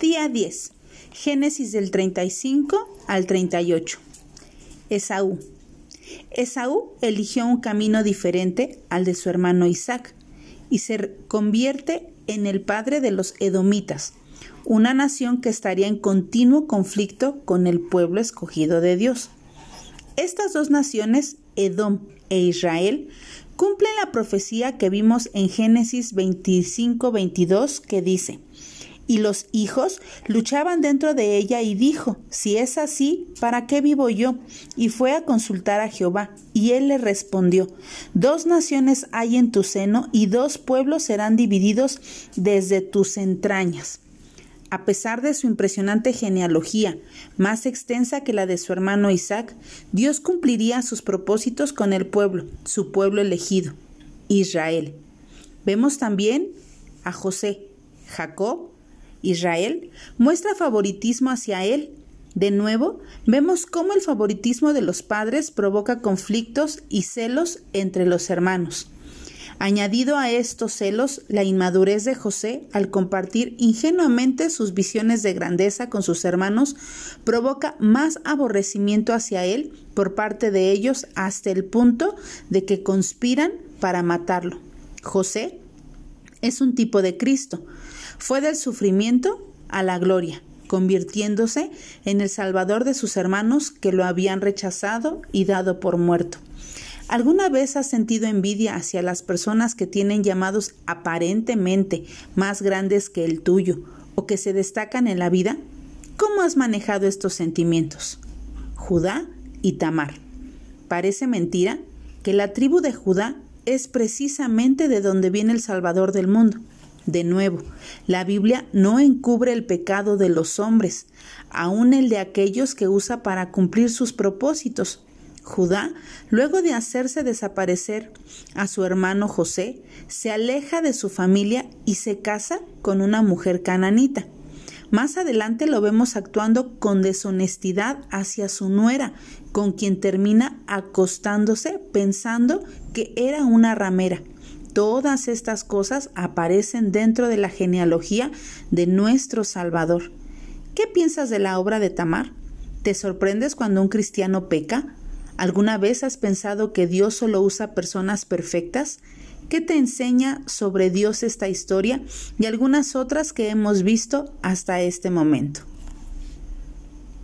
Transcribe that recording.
Día 10. Génesis del 35 al 38. Esaú. Esaú eligió un camino diferente al de su hermano Isaac y se convierte en el padre de los edomitas, una nación que estaría en continuo conflicto con el pueblo escogido de Dios. Estas dos naciones, Edom e Israel, cumplen la profecía que vimos en Génesis 25-22 que dice, y los hijos luchaban dentro de ella y dijo, si es así, ¿para qué vivo yo? Y fue a consultar a Jehová, y él le respondió, dos naciones hay en tu seno y dos pueblos serán divididos desde tus entrañas. A pesar de su impresionante genealogía, más extensa que la de su hermano Isaac, Dios cumpliría sus propósitos con el pueblo, su pueblo elegido, Israel. Vemos también a José, Jacob, Israel, muestra favoritismo hacia él. De nuevo, vemos cómo el favoritismo de los padres provoca conflictos y celos entre los hermanos. Añadido a estos celos, la inmadurez de José al compartir ingenuamente sus visiones de grandeza con sus hermanos provoca más aborrecimiento hacia él por parte de ellos hasta el punto de que conspiran para matarlo. José es un tipo de Cristo. Fue del sufrimiento a la gloria, convirtiéndose en el salvador de sus hermanos que lo habían rechazado y dado por muerto. ¿Alguna vez has sentido envidia hacia las personas que tienen llamados aparentemente más grandes que el tuyo o que se destacan en la vida? ¿Cómo has manejado estos sentimientos? Judá y Tamar. Parece mentira que la tribu de Judá es precisamente de donde viene el Salvador del mundo. De nuevo, la Biblia no encubre el pecado de los hombres, aun el de aquellos que usa para cumplir sus propósitos. Judá, luego de hacerse desaparecer a su hermano José, se aleja de su familia y se casa con una mujer cananita. Más adelante lo vemos actuando con deshonestidad hacia su nuera, con quien termina acostándose pensando que era una ramera. Todas estas cosas aparecen dentro de la genealogía de nuestro Salvador. ¿Qué piensas de la obra de Tamar? ¿Te sorprendes cuando un cristiano peca? ¿Alguna vez has pensado que Dios solo usa personas perfectas? ¿Qué te enseña sobre Dios esta historia y algunas otras que hemos visto hasta este momento?